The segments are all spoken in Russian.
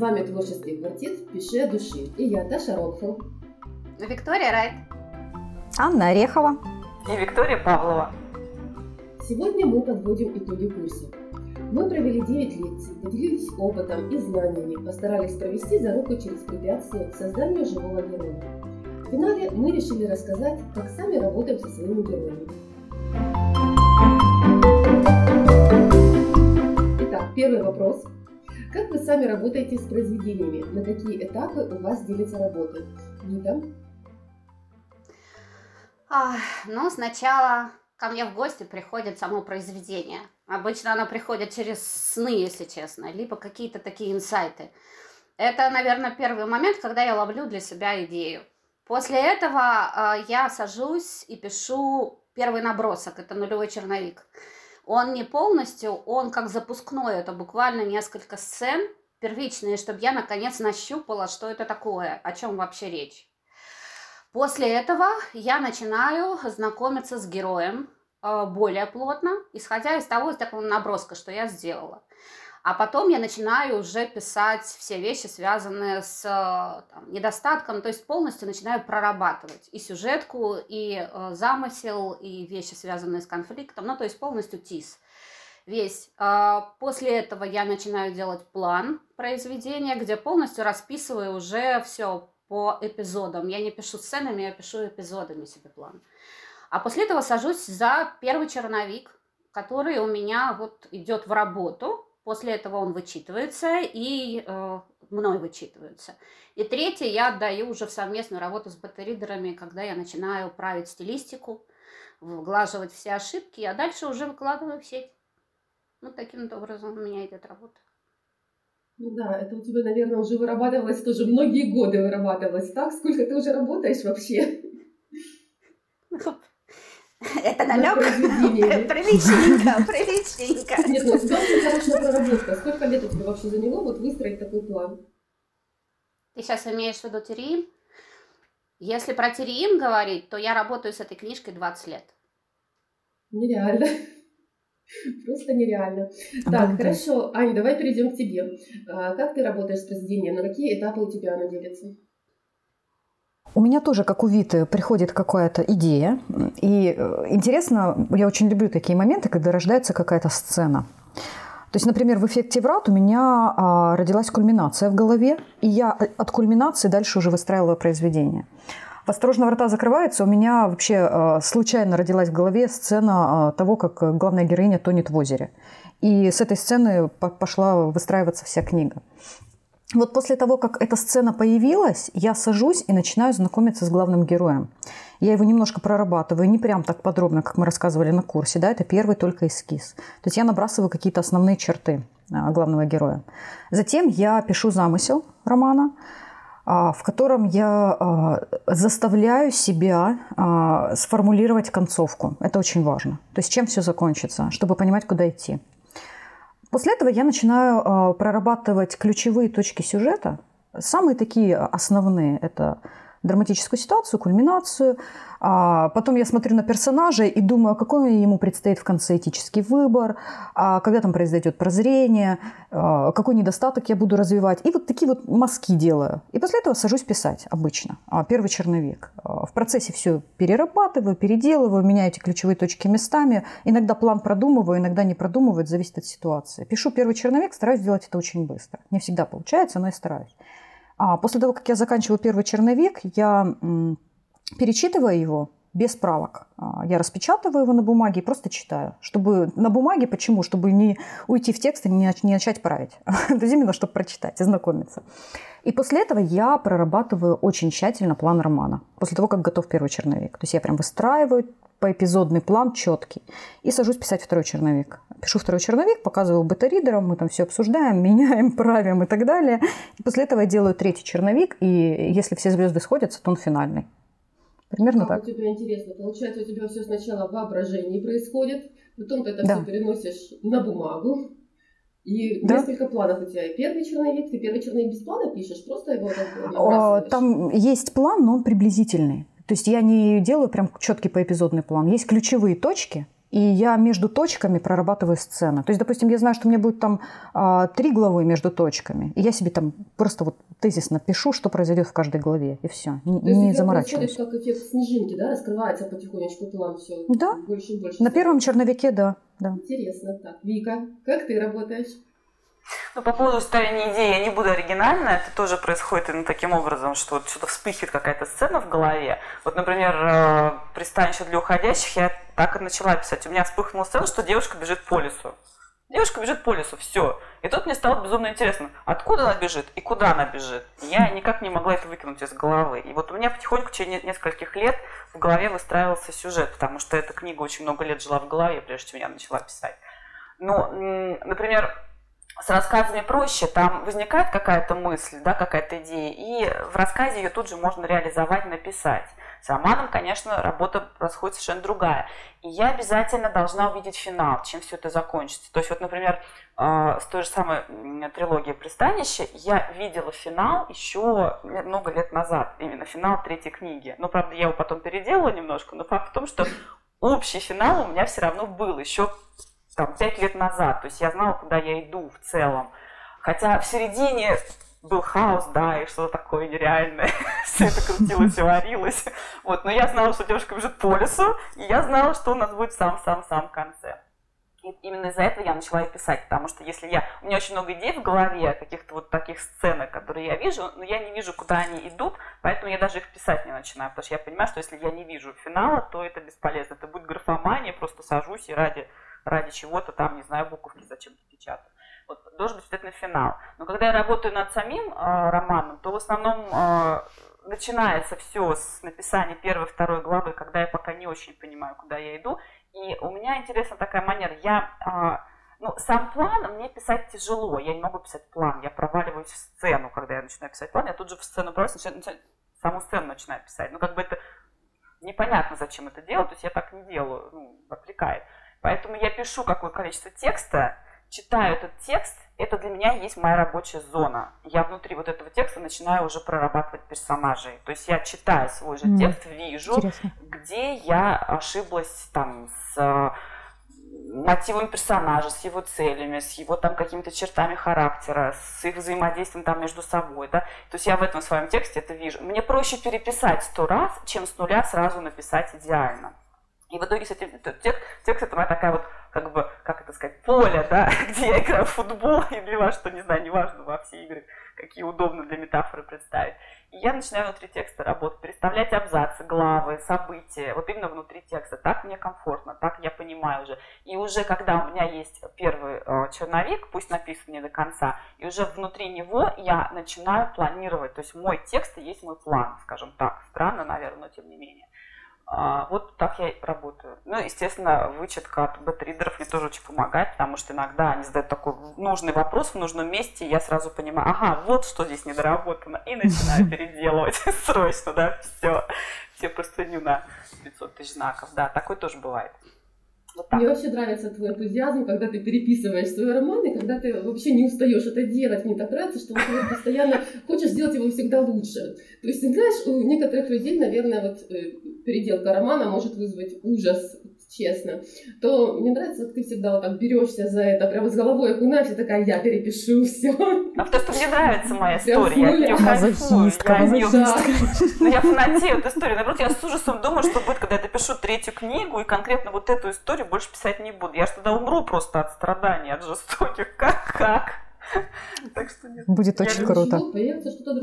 вами творческий квартет «Пиши от души». И я, Даша Рокфелл. Виктория Райт. Анна Орехова. И Виктория Павлова. Сегодня мы подводим итоги курса. Мы провели 9 лекций, поделились опытом и знаниями, постарались провести за руку через препятствия к созданию живого героя. В финале мы решили рассказать, как сами работаем со своими героями. Итак, первый вопрос. Как вы сами работаете с произведениями? На какие этапы у вас делится работа? Нита? А, ну, сначала ко мне в гости приходит само произведение. Обычно оно приходит через сны, если честно, либо какие-то такие инсайты. Это, наверное, первый момент, когда я ловлю для себя идею. После этого э, я сажусь и пишу первый набросок, это нулевой черновик. Он не полностью, он как запускной, это буквально несколько сцен первичные, чтобы я наконец нащупала, что это такое, о чем вообще речь. После этого я начинаю знакомиться с героем э, более плотно, исходя из того, из такого наброска, что я сделала. А потом я начинаю уже писать все вещи, связанные с там, недостатком, то есть полностью начинаю прорабатывать и сюжетку, и э, замысел, и вещи, связанные с конфликтом, ну то есть полностью ТИС весь. А, после этого я начинаю делать план произведения, где полностью расписываю уже все по эпизодам. Я не пишу сценами, я пишу эпизодами себе план. А после этого сажусь за первый черновик, который у меня вот идет в работу. После этого он вычитывается и э, мной вычитывается. И третье я отдаю уже в совместную работу с бета-ридерами, когда я начинаю править стилистику, вглаживать все ошибки, а дальше уже выкладываю в сеть. Вот таким образом у меня идет работа. Ну да, это у тебя, наверное, уже вырабатывалось тоже многие годы вырабатывалось. Так, сколько ты уже работаешь вообще? Это намек? Приличненько, приличненько. Нет, ну у тебя очень хорошая проработка. Сколько лет у тебя вообще заняло вот выстроить такой план? Ты сейчас имеешь в виду Терриим? Если про Терриим говорить, то я работаю с этой книжкой 20 лет. Нереально. Просто нереально. Так, хорошо. Аня, давай перейдем к тебе. А, как ты работаешь с произведением? На какие этапы у тебя оно делится? У меня тоже, как у Виты, приходит какая-то идея. И э, интересно, я очень люблю такие моменты, когда рождается какая-то сцена. То есть, например, в эффекте врат у меня а, родилась кульминация в голове, и я э, от кульминации дальше уже выстраивала произведение. «Осторожно, врата закрываются» у меня вообще э, случайно родилась в голове сцена э, того, как главная героиня тонет в озере. И с этой сцены пошла выстраиваться вся книга. Вот после того, как эта сцена появилась, я сажусь и начинаю знакомиться с главным героем. Я его немножко прорабатываю, не прям так подробно, как мы рассказывали на курсе, да, это первый только эскиз. То есть я набрасываю какие-то основные черты э, главного героя. Затем я пишу замысел романа, а, в котором я а, заставляю себя а, сформулировать концовку. Это очень важно. То есть чем все закончится, чтобы понимать, куда идти. После этого я начинаю прорабатывать ключевые точки сюжета. Самые такие основные – это драматическую ситуацию, кульминацию. А потом я смотрю на персонажа и думаю, какой ему предстоит в конце этический выбор, а когда там произойдет прозрение, а какой недостаток я буду развивать. И вот такие вот мазки делаю. И после этого сажусь писать обычно. А, первый черновик. А в процессе все перерабатываю, переделываю, меняю эти ключевые точки местами. Иногда план продумываю, иногда не продумываю, это зависит от ситуации. Пишу первый черновик, стараюсь сделать это очень быстро. Не всегда получается, но я стараюсь. А после того, как я заканчиваю первый черновик, я перечитываю его без правок. А, я распечатываю его на бумаге и просто читаю. Чтобы на бумаге, почему? Чтобы не уйти в текст и не, начать править. То именно, чтобы прочитать, ознакомиться. И после этого я прорабатываю очень тщательно план романа. После того, как готов первый черновик. То есть я прям выстраиваю поэпизодный план четкий. И сажусь писать второй черновик. Пишу второй черновик, показываю бета-ридерам, мы там все обсуждаем, меняем, правим и так далее. И после этого я делаю третий черновик, и если все звезды сходятся, то он финальный. Примерно как так. у тебя интересно. Получается, у тебя все сначала в воображении происходит, потом ты это да. все переносишь на бумагу, и да. несколько планов у тебя. Первый черновик, ты первый черновик без плана пишешь, просто его там Там есть план, но он приблизительный. То есть я не делаю прям четкий поэпизодный план. Есть ключевые точки, и я между точками прорабатываю сцену. То есть, допустим, я знаю, что у меня будет там а, три главы между точками, и я себе там просто вот тезисно пишу, что произойдет в каждой главе, и все, не, не заморачиваюсь. как эффект снежинки, да, раскрывается потихонечку план все да. больше и больше. На первом черновике, да, да. Интересно. Так, Вика, как ты работаешь? Ну, по поводу строения идеи я не буду оригинально. Это тоже происходит именно таким образом, что вот что-то вспыхивает какая-то сцена в голове. Вот, например, э, пристанище для уходящих я так и начала писать. У меня вспыхнула сцена, что девушка бежит по лесу. Девушка бежит по лесу, все. И тут мне стало безумно интересно, откуда она бежит и куда она бежит. Я никак не могла это выкинуть из головы. И вот у меня потихоньку, через нескольких лет, в голове выстраивался сюжет, потому что эта книга очень много лет жила в голове, прежде чем я начала писать. Ну, например, с рассказами проще, там возникает какая-то мысль, да, какая-то идея, и в рассказе ее тут же можно реализовать, написать. С романом, конечно, работа происходит совершенно другая. И я обязательно должна увидеть финал, чем все это закончится. То есть вот, например, э, с той же самой трилогией «Пристанище» я видела финал еще много лет назад, именно финал третьей книги. Но, правда, я его потом переделала немножко, но факт в том, что общий финал у меня все равно был еще там, пять лет назад. То есть я знала, куда я иду в целом. Хотя в середине был хаос, да, и что-то такое нереальное. Все это крутилось и варилось. Вот, но я знала, что девушка бежит по лесу, и я знала, что у нас будет в самом-самом-самом конце. И именно из-за этого я начала и писать, потому что если я... У меня очень много идей в голове, каких-то вот таких сценок, которые я вижу, но я не вижу, куда они идут, поэтому я даже их писать не начинаю, потому что я понимаю, что если я не вижу финала, то это бесполезно. Это будет графомания, просто сажусь и ради ради чего-то там, не знаю, буковки зачем-то печатаю. Вот, должен быть обязательно финал. Но когда я работаю над самим э, романом, то в основном э, начинается все с написания первой, второй главы, когда я пока не очень понимаю, куда я иду. И у меня интересна такая манера. Я, э, ну, сам план мне писать тяжело. Я не могу писать план. Я проваливаюсь в сцену, когда я начинаю писать план. Я тут же в сцену проваливаюсь, начинаю, начинаю, саму сцену начинаю писать. Ну, как бы это непонятно, зачем это делать. То есть я так не делаю, ну, отвлекает. Поэтому я пишу какое количество текста, читаю этот текст, это для меня есть моя рабочая зона. Я внутри вот этого текста начинаю уже прорабатывать персонажей. То есть я читаю свой же текст, вижу, Интересно. где я ошиблась там с э, мотивом персонажа, с его целями, с его там какими-то чертами характера, с их взаимодействием там между собой, да. То есть я в этом своем тексте это вижу. Мне проще переписать сто раз, чем с нуля сразу написать идеально. И в итоге, кстати, текст, текст это моя такая вот, как бы, как это сказать, поле, да, где я играю в футбол и для вас, что, не знаю, неважно во все игры, какие удобно для метафоры представить. И я начинаю внутри текста работать, переставлять абзацы, главы, события, вот именно внутри текста. Так мне комфортно, так я понимаю уже. И уже когда у меня есть первый э, черновик, пусть написан не до конца, и уже внутри него я начинаю планировать. То есть мой текст и есть мой план, скажем так. Странно, наверное, но тем не менее. А, вот так я работаю. Ну, естественно, вычетка от бэтридеров мне тоже очень помогает, потому что иногда они задают такой нужный вопрос в нужном месте, и я сразу понимаю, ага, вот что здесь недоработано, и начинаю переделывать срочно, да, все, все простыню на 500 тысяч знаков, да, такое тоже бывает. Вот Мне вообще нравится твой энтузиазм, когда ты переписываешь свои романы, когда ты вообще не устаешь это делать. Мне так нравится, что ты постоянно хочешь сделать его всегда лучше. То есть, знаешь, у некоторых людей, наверное, вот э, переделка романа может вызвать ужас честно, то мне нравится, как ты всегда вот так берешься за это, прямо с головой окунаешься, такая, я перепишу все. А потому что мне нравится моя история, я фанатею от истории. Наоборот, я с ужасом думаю, что будет, когда я допишу третью книгу, и конкретно вот эту историю больше писать не буду. Я же тогда умру просто от страданий, от жестоких. Как, как? Так что нет. Будет очень круто.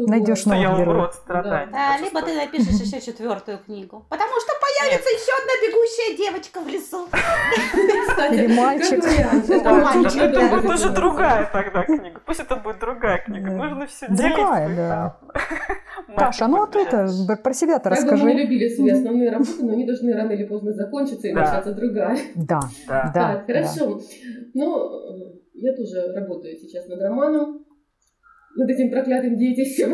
Найдешь новый герой. Да, либо ты напишешь еще четвертую книгу. Потому что появится еще одна бегущая девочка в лесу. Или мальчик. Это будет уже другая тогда книга. Пусть это будет другая книга. Нужно все делить. Другая, да. Паша, ну вот это, про себя-то расскажи. Мы любили свои основные работы, но они должны рано или поздно закончиться и начаться другая. Да, да. Хорошо. Ну, я тоже работаю сейчас над романом, над этим проклятым детищем.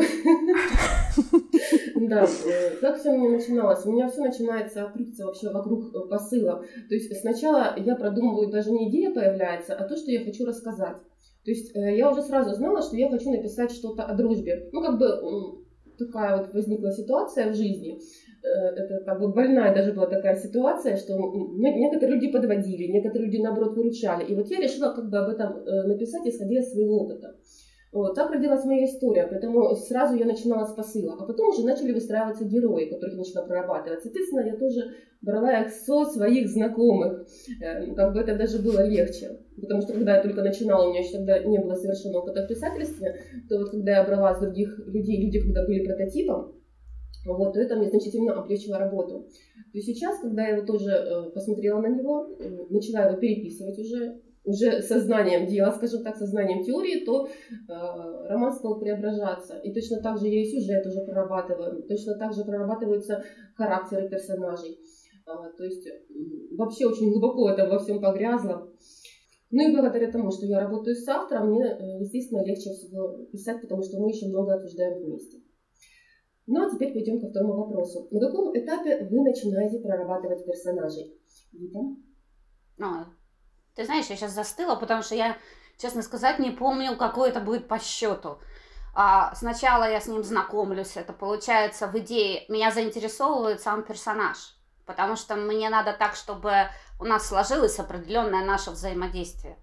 Да, э, как все начиналось? У меня все начинается крутиться вообще вокруг э, посыла. То есть сначала я продумываю, даже не идея появляется, а то, что я хочу рассказать. То есть э, я уже сразу знала, что я хочу написать что-то о дружбе. Ну, как бы такая вот возникла ситуация в жизни. это как бы больная даже была такая ситуация, что некоторые люди подводили, некоторые люди, наоборот, выручали. И вот я решила как бы об этом написать, исходя из своего опыта. Вот, так родилась моя история, поэтому сразу я начинала с посыла. А потом уже начали выстраиваться герои, которых начала прорабатывать. Соответственно, я тоже брала их со своих знакомых. Эм, как бы это даже было легче. Потому что когда я только начинала, у меня еще тогда не было совершенно опыта в писательстве, то вот когда я брала с других людей, люди, когда были прототипом, вот, то это мне значительно облегчило работу. То есть сейчас, когда я его тоже э, посмотрела на него, э, начала его переписывать уже, уже сознанием дела, скажем так, сознанием теории, то э, роман стал преображаться. И точно так же я и сюжет уже прорабатываю, точно так же прорабатываются характеры персонажей. Э, то есть вообще очень глубоко это во всем погрязло. Ну и благодаря тому, что я работаю с автором, мне, э, естественно, легче всего писать, потому что мы еще много обсуждаем вместе. Ну а теперь пойдем ко второму вопросу. На каком этапе вы начинаете прорабатывать персонажей? Вита? А, ты знаешь, я сейчас застыла, потому что я, честно сказать, не помню, какой это будет по счету. А, сначала я с ним знакомлюсь, это получается в идее, меня заинтересовывает сам персонаж, потому что мне надо так, чтобы у нас сложилось определенное наше взаимодействие.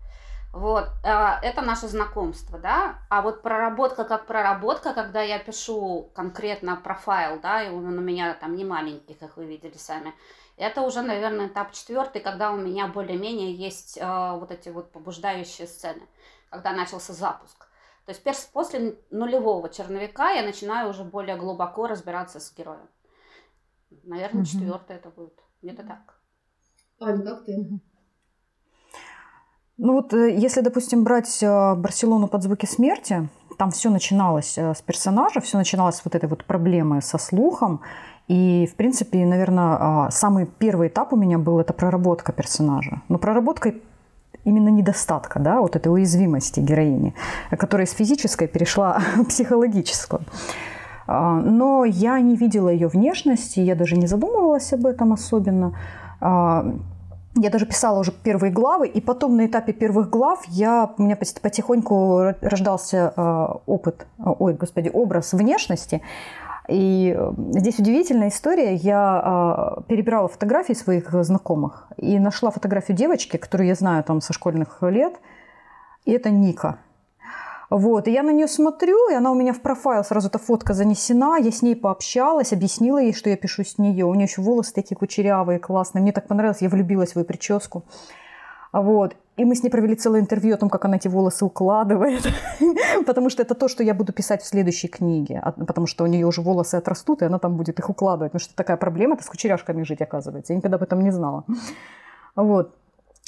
Вот, а, это наше знакомство, да, а вот проработка как проработка, когда я пишу конкретно профайл, да, и он у меня там не маленький, как вы видели сами, это уже, наверное, этап четвертый, когда у меня более-менее есть э, вот эти вот побуждающие сцены, когда начался запуск. То есть после нулевого черновика я начинаю уже более глубоко разбираться с героем. Наверное, угу. четвертый это будет. Где-то так. Аня, как ты? Ну вот, э, если, допустим, брать э, Барселону под звуки смерти, там все начиналось э, с персонажа, все начиналось с вот этой вот проблемы со слухом, и, в принципе, наверное, а, самый первый этап у меня был это проработка персонажа. Но проработка именно недостатка, да, вот этой уязвимости героини, которая из физической перешла в психологическую. А, но я не видела ее внешности, я даже не задумывалась об этом особенно. Я даже писала уже первые главы, и потом на этапе первых глав я, у меня потихоньку рождался опыт, ой, господи, образ внешности, и э, здесь удивительная история. Я э, перебирала фотографии своих знакомых и нашла фотографию девочки, которую я знаю там со школьных лет. И это Ника. Вот, и я на нее смотрю, и она у меня в профайл, сразу эта фотка занесена, я с ней пообщалась, объяснила ей, что я пишу с нее. У нее еще волосы такие кучерявые, классные. Мне так понравилось, я влюбилась в ее прическу. Вот. И мы с ней провели целое интервью о том, как она эти волосы укладывает, потому что это то, что я буду писать в следующей книге, потому что у нее уже волосы отрастут, и она там будет их укладывать, потому что такая проблема, это с кучеряшками жить, оказывается. Я никогда об этом не знала. Вот.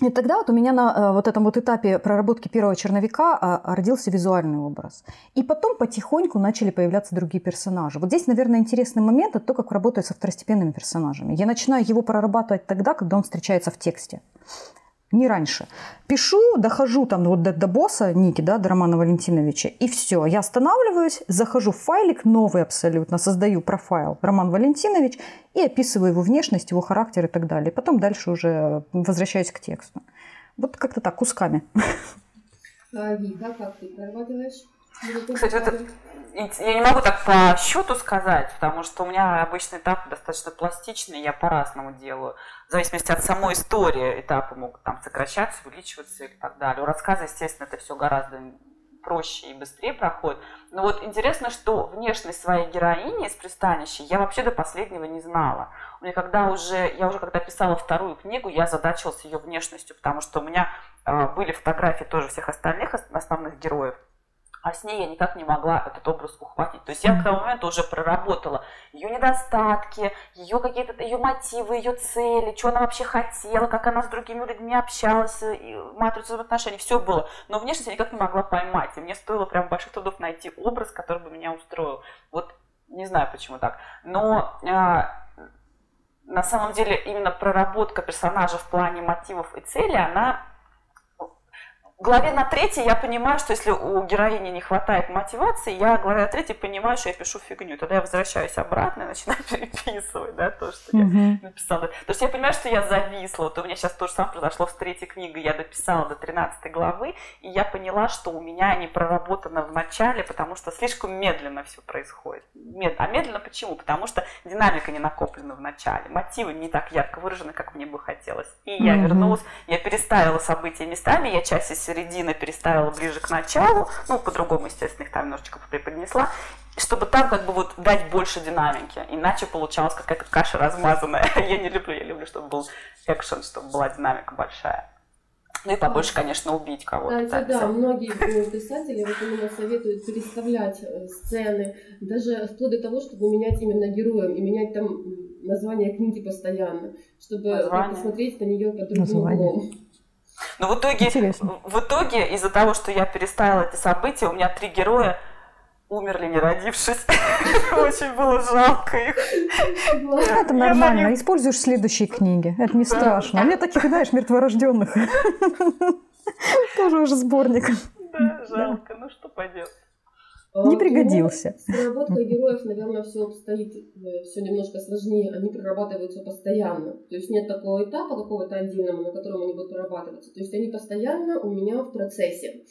И тогда вот у меня на э, вот этом вот этапе проработки первого черновика а, родился визуальный образ. И потом потихоньку начали появляться другие персонажи. Вот здесь, наверное, интересный момент – это то, как работаю со второстепенными персонажами. Я начинаю его прорабатывать тогда, когда он встречается в тексте не раньше. Пишу, дохожу там вот до, до босса Ники, да, до Романа Валентиновича, и все. Я останавливаюсь, захожу в файлик, новый абсолютно, создаю профайл Роман Валентинович и описываю его внешность, его характер и так далее. Потом дальше уже возвращаюсь к тексту. Вот как-то так, кусками. Вика, как ты прорабатываешь? Кстати, вот я не могу так по счету сказать, потому что у меня обычный этап достаточно пластичный, я по-разному делаю. В зависимости от самой истории этапы могут там сокращаться, увеличиваться и так далее. У рассказа, естественно, это все гораздо проще и быстрее проходит. Но вот интересно, что внешность своей героини из пристанища я вообще до последнего не знала. У меня когда уже, я уже когда писала вторую книгу, я задачилась ее внешностью, потому что у меня э, были фотографии тоже всех остальных основных героев а с ней я никак не могла этот образ ухватить. То есть я к тому моменту уже проработала ее недостатки, ее какие-то ее мотивы, ее цели, что она вообще хотела, как она с другими людьми общалась, матрицу отношений, все было. Но внешность я никак не могла поймать. И мне стоило прям больших трудов найти образ, который бы меня устроил. Вот не знаю, почему так. Но а, на самом деле именно проработка персонажа в плане мотивов и цели, она главе на третьей я понимаю, что если у героини не хватает мотивации, я главе на третьей понимаю, что я пишу фигню. Тогда я возвращаюсь обратно и начинаю переписывать, да, то, что я написала. То есть я понимаю, что я зависла. Вот у меня сейчас то же самое произошло с третьей книгой. Я дописала до 13 главы, и я поняла, что у меня не проработано в начале, потому что слишком медленно все происходит. А медленно почему? Потому что динамика не накоплена в начале, мотивы не так ярко выражены, как мне бы хотелось. И я вернулась, я переставила события местами, я часть из середины переставила ближе к началу, ну, по-другому, естественно, их там немножечко преподнесла, чтобы там как бы вот дать больше динамики, иначе получалась какая-то каша размазанная. Я не люблю, я люблю, чтобы был экшен, чтобы была динамика большая. Ну и побольше, конечно, убить кого-то. Кстати, да, многие писатели вот именно советуют переставлять э, сцены, даже вплоть до того, чтобы менять именно героем и менять там название книги постоянно, чтобы название. посмотреть на нее под другим углом. Но в итоге, в итоге из-за того, что я переставила эти события, у меня три героя умерли, не родившись. Очень было жалко их. Это нормально. Используешь следующие книги. Это не страшно. У меня таких, знаешь, мертворожденных. Тоже уже сборник. Да, жалко. Ну что поделать. Не пригодился. С проработкой героев, наверное, все обстоит э, все немножко сложнее. Они прорабатываются постоянно. То есть нет такого этапа какого-то отдельного, на котором они будут прорабатываться. То есть они постоянно у меня в процессе.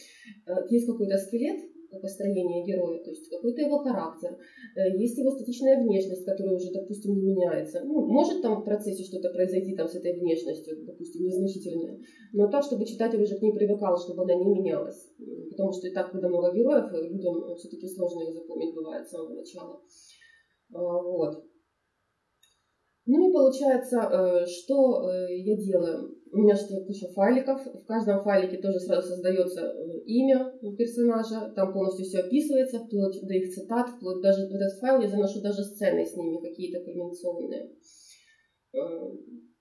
Э, есть какой-то скелет, построения героя, то есть какой-то его характер, э, есть его статичная внешность, которая уже, допустим, не меняется. Ну, может там в процессе что-то произойти там с этой внешностью, допустим, незначительное, но так, чтобы читатель уже к ней привыкал, чтобы она не менялась. Потому что и так, когда много героев, людям все-таки сложно их запомнить бывает с самого начала. А, вот. Ну и получается, э, что э, я делаю? У меня что куча файликов. В каждом файлике тоже сразу создается э, имя персонажа. Там полностью все описывается, вплоть до их цитат, вплоть даже в этот файл я заношу даже сцены с ними какие-то комбинационные.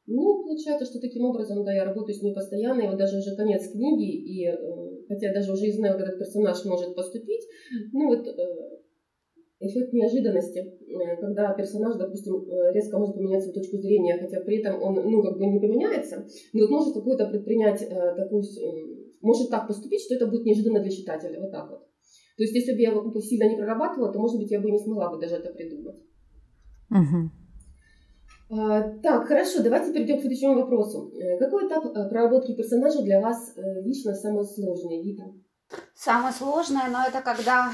Ну, получается, что таким образом, да, я работаю с ними постоянно, и вот даже уже конец книги, и хотя я даже уже и знаю, как этот персонаж может поступить, ну вот эффект неожиданности, э, когда персонаж, допустим, э, резко может поменять свою точку зрения, хотя при этом он, ну, как бы не поменяется, но вот может какую-то предпринять э, такую, может так поступить, что это будет неожиданно для читателя, вот так вот. То есть, если бы я его сильно не прорабатывала, то, может быть, я бы не смогла бы даже это придумать. Угу. Так, хорошо, давайте перейдем к следующему вопросу. Какой этап проработки персонажа для вас лично самый сложный, Вита? Самое сложное, но это когда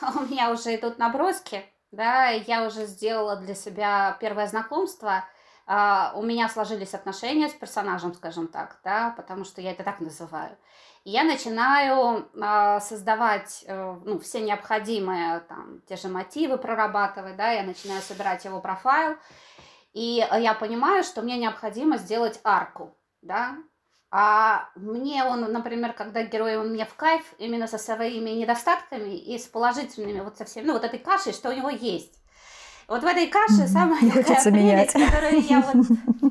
у меня уже идут наброски, да, я уже сделала для себя первое знакомство, Uh, у меня сложились отношения с персонажем, скажем так, да, потому что я это так называю. И я начинаю uh, создавать uh, ну, все необходимые там, те же мотивы прорабатывать, да, я начинаю собирать его профайл, и я понимаю, что мне необходимо сделать арку, да, а мне он, например, когда герой, он мне в кайф именно со своими недостатками и с положительными вот со всеми, ну вот этой кашей, что у него есть. Вот в этой каше самая не такая прелесть, которую я вот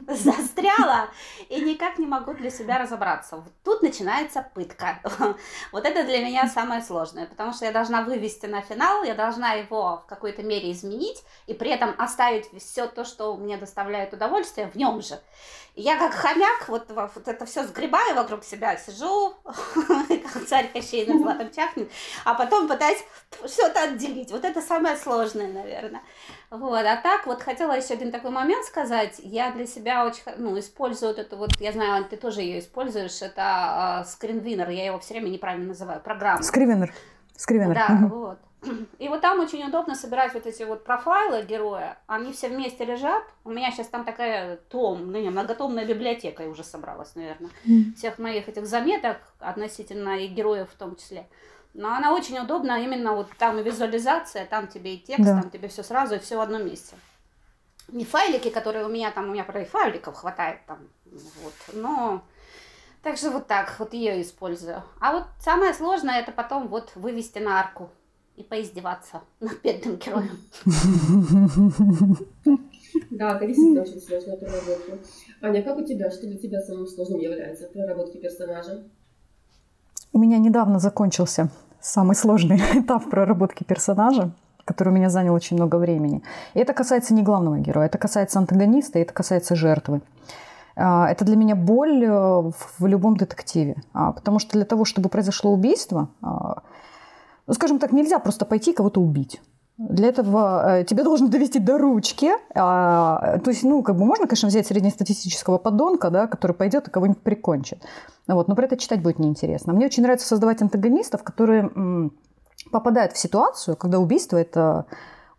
застряла и никак не могу для себя разобраться. Вот тут начинается пытка. Вот это для меня самое сложное, потому что я должна вывести на финал, я должна его в какой-то мере изменить и при этом оставить все то, что мне доставляет удовольствие в нем же я как хомяк вот, вот это все сгребаю вокруг себя, сижу, как царь Кощей на златом чахнет, а потом пытаюсь что-то отделить. Вот это самое сложное, наверное. Вот, а так вот хотела еще один такой момент сказать. Я для себя очень, ну, использую вот эту вот, я знаю, ты тоже ее используешь, это э, скринвинер, я его все время неправильно называю, программа. Скривенер. Скривенер. Да, вот. И вот там очень удобно собирать вот эти вот профайлы героя. Они все вместе лежат. У меня сейчас там такая том, ну не, многотомная библиотека уже собралась, наверное. Всех моих этих заметок относительно и героев в том числе. Но она очень удобна именно вот там и визуализация, там тебе и текст, да. там тебе все сразу и все в одном месте. Не файлики, которые у меня там, у меня про файликов хватает там, вот, но также вот так вот ее использую. А вот самое сложное это потом вот вывести на арку и поиздеваться над бедным героем. Да, это действительно очень сложная проработка. Аня, как у тебя? Что для тебя самым сложным является в проработке персонажа? У меня недавно закончился самый сложный этап проработки персонажа, который у меня занял очень много времени. И это касается не главного героя, это касается антагониста, это касается жертвы. А, это для меня боль э, в любом детективе. А, потому что для того, чтобы произошло убийство, а, ну, скажем так, нельзя просто пойти кого-то убить. Для этого э, тебе должны довести до ручки. А, то есть, ну, как бы можно, конечно, взять среднестатистического подонка, да, который пойдет и кого-нибудь прикончит. Вот, но про это читать будет неинтересно. Мне очень нравится создавать антагонистов, которые м, попадают в ситуацию, когда убийство это,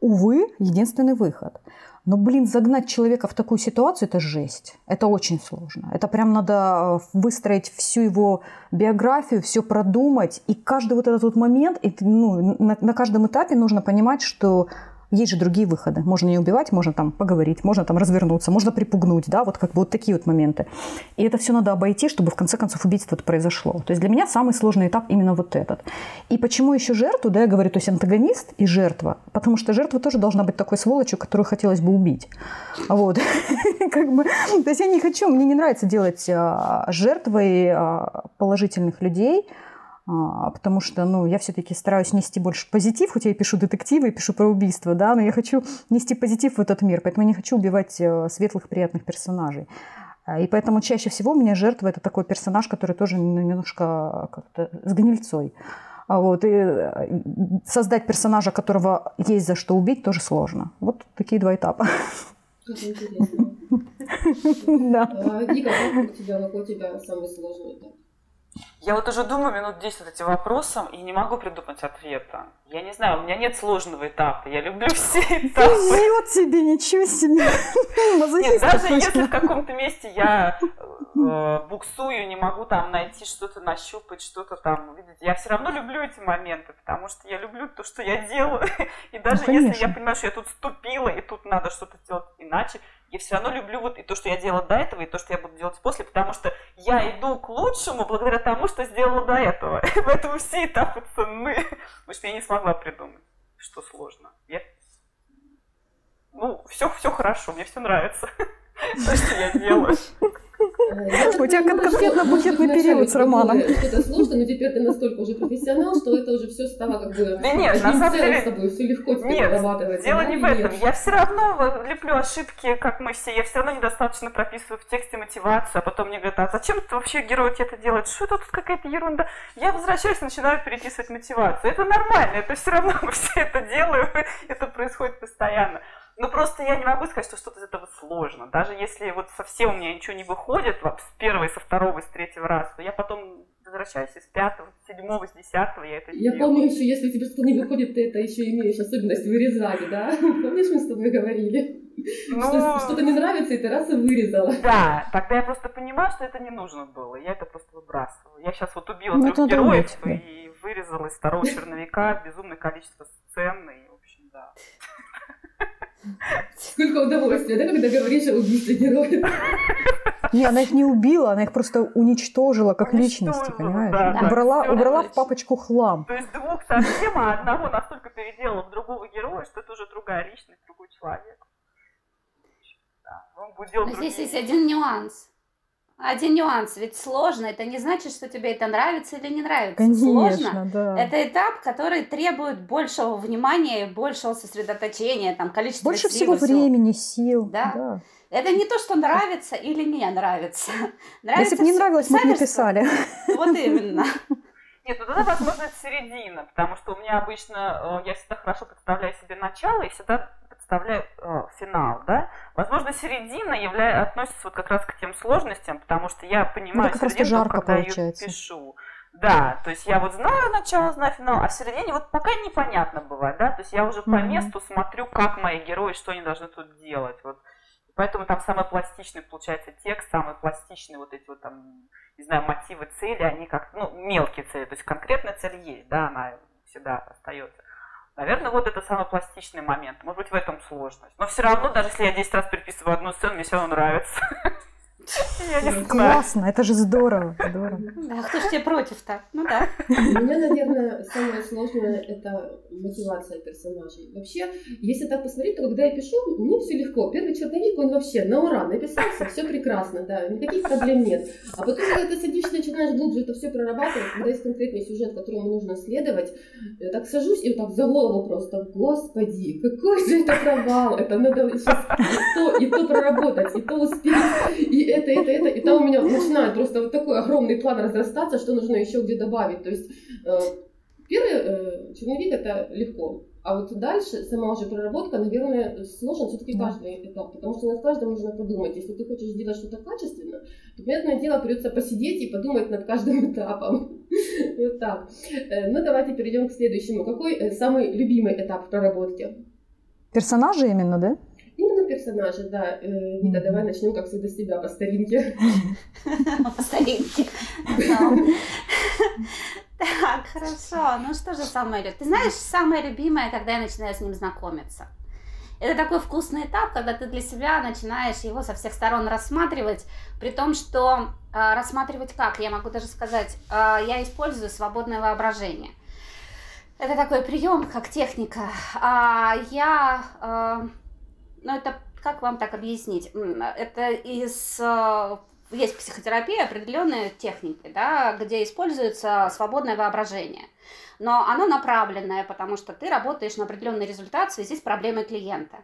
увы, единственный выход. Но, блин, загнать человека в такую ситуацию – это жесть. Это очень сложно. Это прям надо э, выстроить всю его биографию, все продумать. И каждый вот этот вот момент, и, ну, на, на каждом этапе нужно понимать, что есть же другие выходы. Можно не убивать, можно там поговорить, можно там развернуться, можно припугнуть, да, вот как бы вот такие вот моменты. И это все надо обойти, чтобы в конце концов убийство произошло. То есть для меня самый сложный этап именно вот этот. И почему еще жертву, да, я говорю, то есть антагонист и жертва, потому что жертва тоже должна быть такой сволочью, которую хотелось бы убить. Вот. Как бы, то есть я не хочу, мне не нравится делать а, жертвой а, положительных людей, потому что, ну, я все-таки стараюсь нести больше позитив, хоть я и пишу детективы, и пишу про убийство, да, но я хочу нести позитив в этот мир, поэтому я не хочу убивать э, светлых, приятных персонажей. А, и поэтому чаще всего у меня жертва – это такой персонаж, который тоже немножко как-то с гнильцой. А вот, и э, создать персонажа, которого есть за что убить, тоже сложно. Вот такие два этапа. Да. Вика, как у тебя, какой у тебя самый сложный этап? Я вот уже думаю минут 10 над этим вопросом и не могу придумать ответа. Я не знаю, у меня нет сложного этапа. Я люблю все этапы. Везет тебе, ничего себе. Нет, даже если в каком-то месте я э, буксую, не могу там найти что-то, нащупать, что-то там увидеть, я все равно люблю эти моменты, потому что я люблю то, что я делаю. И даже Ну, если я понимаю, что я тут ступила, и тут надо что-то делать иначе, я все равно люблю вот и то, что я делала до этого, и то, что я буду делать после, потому что я иду к лучшему благодаря тому, что сделала до этого. Поэтому все этапы ценны. Потому что я не смогла придумать, что сложно. Я... Ну, все, все хорошо, мне все нравится. То, что я делаю. У тебя кон- конкретно-букетный период с романом. Что-то сложно, но теперь ты настолько уже профессионал, что это уже все стало как бы... Да нет, на самом деле- с тобой, все легко тебе Нет, дело не в этом. Я все равно леплю ошибки, как мы все. Я все равно недостаточно прописываю в тексте мотивацию, а потом мне говорят, а зачем ты вообще герой это делает? Что это тут какая-то ерунда? Я возвращаюсь начинаю переписывать мотивацию. Это нормально, это все равно мы все это делаем, это происходит постоянно. Но просто я не могу сказать, что что-то из этого сложно. Даже если вот совсем у меня ничего не выходит вот с первого, со второго, с третьего раза, то я потом возвращаюсь из пятого, с седьмого, с десятого, я это Я делаю. помню еще, если тебе что-то не выходит, ты это еще имеешь особенность вырезать, да? Помнишь, мы с тобой говорили? Ну, Что что-то не нравится, и ты раз и вырезала. Да, тогда я просто понимаю, что это не нужно было. Я это просто выбрасываю. Я сейчас вот убила Ну, трех героев и вырезала из второго черновика безумное количество сцен. И, в общем, да. Сколько удовольствия, да, когда говоришь о убийстве героев? Не, она их не убила, она их просто уничтожила как Уничтожила, личности, понимаешь? да, да, убрала, всё убрала в папочку хлам. То есть двух совсем, а одного настолько переделала в другого героя, что это уже другая личность, другой человек. Да, он будет делать Но здесь другие есть один нюанс. Один нюанс. Ведь сложно. Это не значит, что тебе это нравится или не нравится. Сложно. Конечно, да. Это этап, который требует большего внимания, и большего сосредоточения, там, количества Больше сил всего и всего. времени, сил. Да. Это не то, что нравится или не нравится. Нравится Если бы не нравилось, мы бы не писательство. писали. Вот именно. Нет, ну тогда, возможно, это середина, потому что у меня обычно, э, я всегда хорошо представляю себе начало и всегда представляю э, финал, да. Возможно, середина явля... относится вот как раз к тем сложностям, потому что я понимаю Ну, середину, жарко когда получается. я пишу. Да, то есть я вот знаю начало, знаю финал, а в середине вот пока непонятно бывает, да, то есть я уже по месту смотрю, как мои герои, что они должны тут делать, вот. Поэтому там самый пластичный получается текст, самый пластичный вот эти вот там, не знаю, мотивы, цели, они как, ну, мелкие цели, то есть конкретная цель есть, да, она всегда остается. Наверное, вот это самый пластичный момент. Может быть, в этом сложность. Но все равно, даже если я 10 раз переписываю одну сцену, мне все равно нравится. Я не знаю. Классно, это же здорово. здорово. Да, кто ж тебе против-то? Ну да. У меня, наверное, самое сложное – это мотивация персонажей. Вообще, если так посмотреть, то когда я пишу, мне все легко. Первый черновик, он вообще на ура написался, все прекрасно, да, никаких проблем нет. А потом, когда ты садишься, начинаешь глубже это все прорабатывать, когда есть конкретный сюжет, которому нужно следовать, я так сажусь и вот так за голову просто, господи, какой же это провал, это надо сейчас и то, и то проработать, и то успеть, и это, это, это. И там у меня начинает просто вот такой огромный план разрастаться, что нужно еще где добавить. То есть э, первый э, черновик это легко. А вот дальше сама уже проработка, наверное, сложен все-таки каждый этап, потому что над каждым нужно подумать. Если ты хочешь сделать что-то качественно, то, понятное дело, придется посидеть и подумать над каждым этапом. Вот так. Э, ну, давайте перейдем к следующему. Какой самый любимый этап в проработке? Персонажи именно, да? Именно персонажи, да. Э, Вита, давай начнем, как всегда, с тебя по старинке. По старинке. Так, хорошо. Ну что же самое любимое? Ты знаешь, самое любимое, когда я начинаю с ним знакомиться. Это такой вкусный этап, когда ты для себя начинаешь его со всех сторон рассматривать, при том, что э, рассматривать как, я могу даже сказать, э, я использую свободное воображение. Это такой прием, как техника. А я, э, ну это как вам так объяснить? Это из есть в психотерапии определенные техники, да, где используется свободное воображение. Но оно направленное, потому что ты работаешь на определенный результат в связи с проблемой клиента.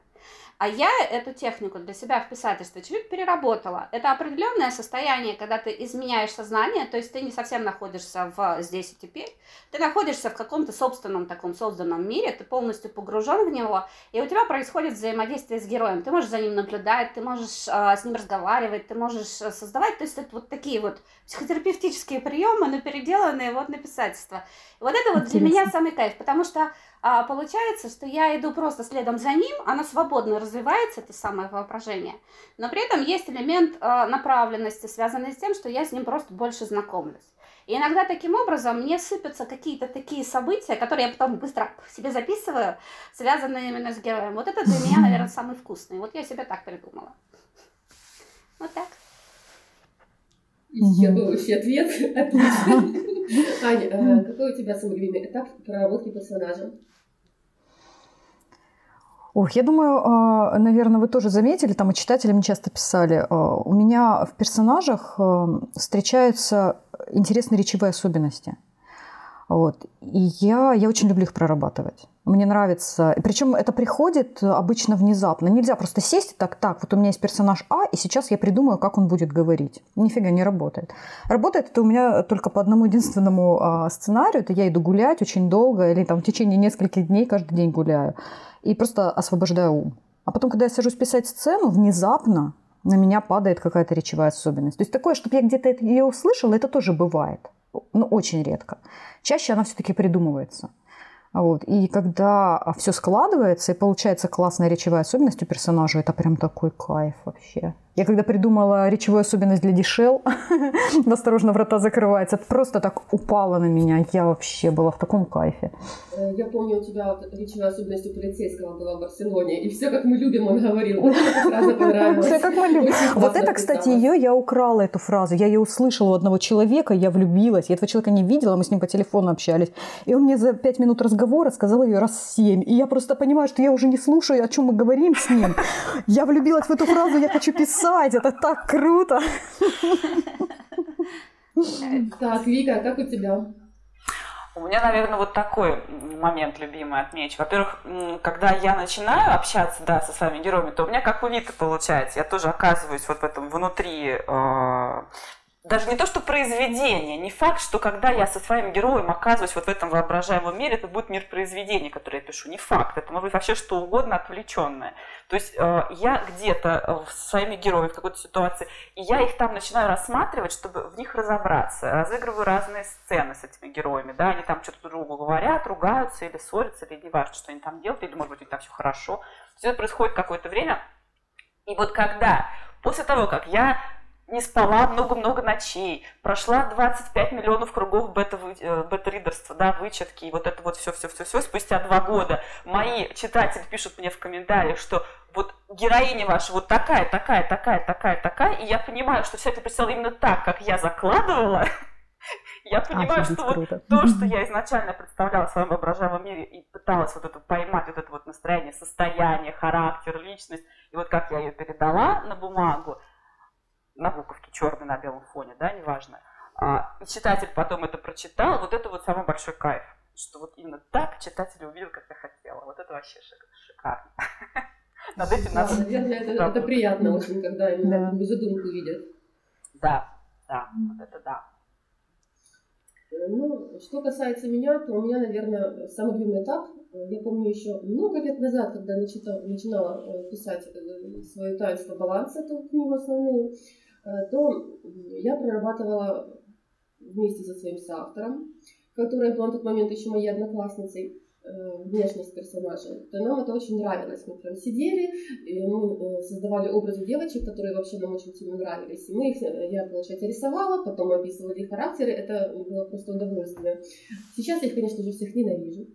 А я эту технику для себя в писательстве чуть переработала. Это определенное состояние, когда ты изменяешь сознание, то есть ты не совсем находишься в здесь и теперь, ты находишься в каком-то собственном таком созданном мире, ты полностью погружен в него, и у тебя происходит взаимодействие с героем. Ты можешь за ним наблюдать, ты можешь э, с ним разговаривать, ты можешь э, создавать, то есть это вот такие вот психотерапевтические приемы, но переделанные вот на писательство. И вот это вот Интересно. для меня самый кайф, потому что а получается, что я иду просто следом за ним, она свободно развивается, это самое воображение, но при этом есть элемент э, направленности, связанный с тем, что я с ним просто больше знакомлюсь. И иногда таким образом мне сыпятся какие-то такие события, которые я потом быстро себе записываю, связанные именно с героем. Вот это для меня, наверное, самый вкусный. Вот я себе так придумала. Вот так. Исчерпывающий ответ. Отлично. Аня, э, какой у тебя самый любимый этап проработки персонажа? Ох, я думаю, а, наверное, вы тоже заметили, там и читатели мне часто писали, а, у меня в персонажах а, встречаются интересные речевые особенности. Вот. И я, я очень люблю их прорабатывать. Мне нравится. Причем это приходит обычно внезапно. Нельзя просто сесть и так, так, вот у меня есть персонаж А, и сейчас я придумаю, как он будет говорить. Нифига не работает. Работает это у меня только по одному единственному сценарию. Это я иду гулять очень долго, или там в течение нескольких дней каждый день гуляю и просто освобождаю ум. А потом, когда я сажусь писать сцену, внезапно на меня падает какая-то речевая особенность. То есть такое, чтобы я где-то ее услышала, это тоже бывает. Ну, очень редко. Чаще она все-таки придумывается. Вот. И когда все складывается и получается классная речевая особенность у персонажа, это прям такой кайф вообще. Я когда придумала речевую особенность для Дишел, осторожно врата закрывается, просто так упало на меня. Я вообще была в таком кайфе. Э, я помню, у тебя речевая особенность у полицейского была в Барселоне, и все как мы любим, он говорил. Вот. Все как мы любим. Вот это, кстати, ее я украла, эту фразу. Я ее услышала у одного человека, я влюбилась. Я этого человека не видела, мы с ним по телефону общались. И он мне за пять минут разговора сказал ее раз семь. И я просто понимаю, что я уже не слушаю, о чем мы говорим с ним. Я влюбилась в эту фразу, я хочу писать писать, это так круто. Так, Вика, как у тебя? У меня, наверное, вот такой момент любимый отмечу. Во-первых, когда я начинаю общаться, да, со своими героями, то у меня как у Вика получается. Я тоже оказываюсь вот в этом внутри э, даже не то, что произведение, не факт, что когда я со своим героем оказываюсь вот в этом воображаемом мире, это будет мир произведения, который я пишу. Не факт, это может быть вообще что угодно отвлеченное. То есть э, я где-то э, с своими героями в какой-то ситуации, и я их там начинаю рассматривать, чтобы в них разобраться. Разыгрываю разные сцены с этими героями, да, они там что-то друг другу говорят, ругаются или ссорятся, или не важно, что они там делают, или, может быть, у них там все хорошо. Все это происходит какое-то время, и вот когда, после того, как я не спала много-много ночей, прошла 25 миллионов кругов бета-ридерства, бета да, вычетки, и вот это вот все-все-все-все, спустя два года. Мои читатели пишут мне в комментариях, что вот героиня ваша вот такая, такая, такая, такая, такая, и я понимаю, что все это представило именно так, как я закладывала, я понимаю, что вот то, что я изначально представляла в своем воображаемом мире и пыталась вот это поймать, вот это вот настроение, состояние, характер, личность, и вот как я ее передала на бумагу, на буковке черный на белом фоне, да, неважно. А, и читатель потом это прочитал, вот это вот самый большой кайф, что вот именно так читатель увидел, как я хотела. Вот это вообще шикарно. Над этим надо... Наверное, это, это приятно очень, когда именно да. задумку видят. Да, да, вот это да. Ну, что касается меня, то у меня, наверное, самый любимый этап. Я помню еще много лет назад, когда начала, начинала э, писать э, свое таинство баланса, эту книгу основную, э, то я прорабатывала вместе со своим соавтором, которая была на тот момент еще моей одноклассницей, Э, внешность персонажа, то нам это очень нравилось. Мы прям сидели, и мы э, создавали образы девочек, которые вообще нам очень сильно нравились. И мы их, э, я, получается, рисовала, потом описывала их характеры, это было просто удовольствие. Сейчас я их, конечно же, всех ненавижу.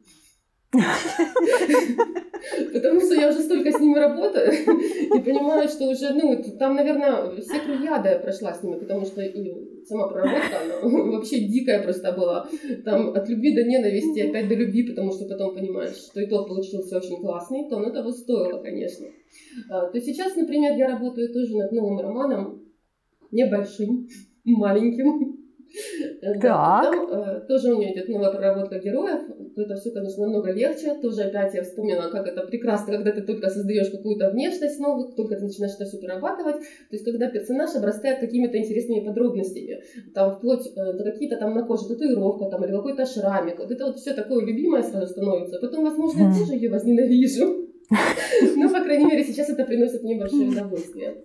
Потому что я уже столько с ними работаю и понимаю, что уже, ну, там, наверное, все круяда прошла с ними, потому что и сама проработка, она вообще дикая просто была. Там от любви до ненависти, опять до любви, потому что потом понимаешь, что итог получился очень классный, то оно того стоило, конечно. А, то сейчас, например, я работаю тоже над новым романом, небольшим, маленьким, Так. Там э, тоже у меня идет новая проработка героев. То это все, конечно, намного легче. Тоже опять я вспомнила, как это прекрасно, когда ты только создаешь какую-то внешность новую, только ты начинаешь это все перерабатывать. То есть, когда персонаж обрастает какими-то интересными подробностями. Там вплоть э, до какие-то там на коже татуировка там, или какой-то шрамик. Вот это вот все такое любимое сразу становится. Потом, возможно, я тоже ее возненавижу. Но, по крайней мере, сейчас это приносит мне большое удовольствие.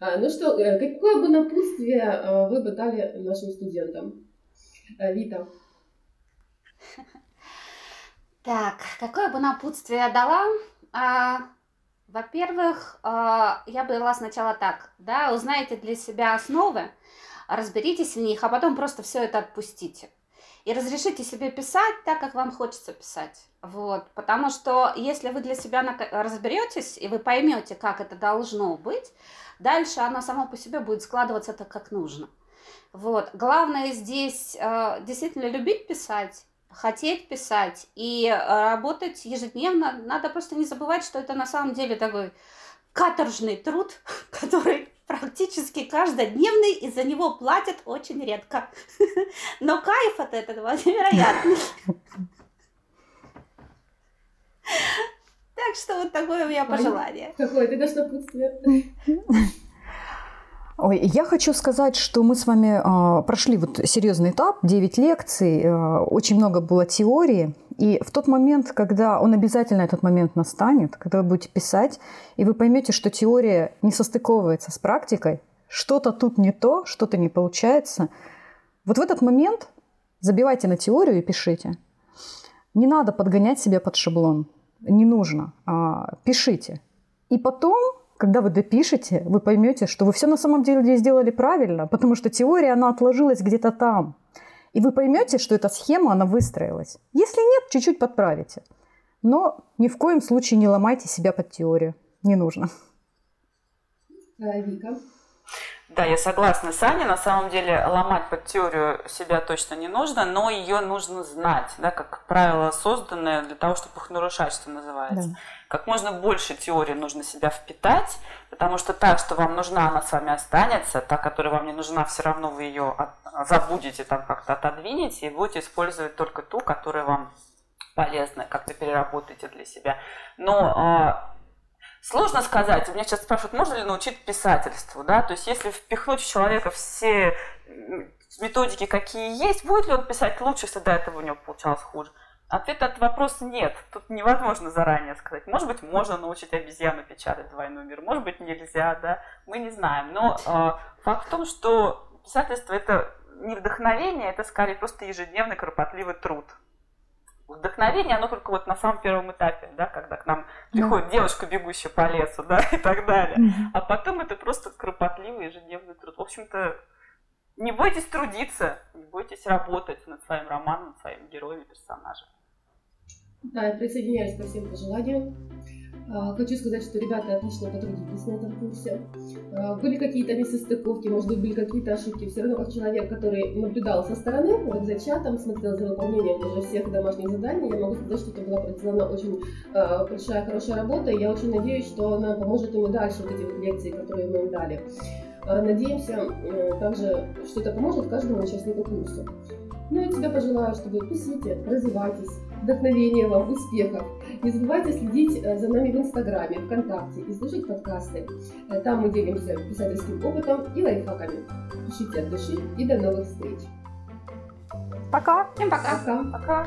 А, ну что, э, какое бы напутствие э, вы бы дали нашим студентам? Э, Вита. Так, какое бы напутствие я дала? А, во-первых, а, я бы дала сначала так, да, узнайте для себя основы, разберитесь в них, а потом просто все это отпустите. И разрешите себе писать так, как вам хочется писать. Вот. Потому что если вы для себя разберетесь и вы поймете, как это должно быть, дальше оно само по себе будет складываться так, как нужно. Вот. Главное здесь э, действительно любить писать, хотеть писать и э, работать ежедневно. Надо просто не забывать, что это на самом деле такой каторжный труд, который практически каждодневный, и за него платят очень редко. Но кайф от этого невероятный. Так что вот такое у меня пожелание. Какое ты дашь напутствие? Ой, я хочу сказать, что мы с вами э, прошли вот серьезный этап, 9 лекций, э, очень много было теории. И в тот момент, когда он обязательно этот момент настанет, когда вы будете писать, и вы поймете, что теория не состыковывается с практикой, что-то тут не то, что-то не получается, вот в этот момент забивайте на теорию и пишите. Не надо подгонять себя под шаблон. Не нужно. А, пишите. И потом когда вы допишете, вы поймете, что вы все на самом деле сделали правильно, потому что теория, она отложилась где-то там. И вы поймете, что эта схема, она выстроилась. Если нет, чуть-чуть подправите. Но ни в коем случае не ломайте себя под теорию. Не нужно. А, Вика. Да, я согласна с Аней. На самом деле ломать под теорию себя точно не нужно, но ее нужно знать, да, как правило, созданное для того, чтобы их нарушать, что называется. Да. Как можно больше теории нужно себя впитать, потому что та, что вам нужна, она с вами останется, та, которая вам не нужна, все равно вы ее забудете, там как-то отодвинете и будете использовать только ту, которая вам полезна, как-то переработаете для себя. Но а, Сложно сказать. У меня сейчас спрашивают, можно ли научить писательству, да? То есть если впихнуть в человека все методики, какие есть, будет ли он писать лучше, если до этого у него получалось хуже? Ответ от вопроса нет. Тут невозможно заранее сказать. Может быть, можно научить обезьяну печатать двойной мир, может быть, нельзя, да? Мы не знаем. Но э, факт в том, что писательство это не вдохновение, это скорее просто ежедневный кропотливый труд. Вдохновение, оно только вот на самом первом этапе, да, когда к нам приходит да. девушка, бегущая по лесу, да, и так далее. А потом это просто кропотливый ежедневный труд. В общем-то, не бойтесь трудиться, не бойтесь работать над своим романом, над своим героем и персонажем. Да, я присоединяюсь ко всем пожеланиям. А, хочу сказать, что ребята отлично потрудились на этом курсе. А, были какие-то несостыковки, может быть, были какие-то ошибки. Все равно как человек, который наблюдал со стороны, вот за чатом, смотрел за выполнением уже всех домашних заданий, я могу сказать, что это была проделана очень а, большая, хорошая работа. И я очень надеюсь, что она поможет им и дальше, вот эти вот лекции, которые мы им дали. Надеемся также, что это поможет каждому участнику курса. Ну и тебе пожелаю, чтобы пишите, развивайтесь, вдохновения вам, успехов. Не забывайте следить э, за нами в Инстаграме, ВКонтакте и слушать подкасты. Э, Там мы делимся писательским опытом и лайфхаками. Пишите от души и до новых встреч. Пока! Всем пока. Пока! Пока.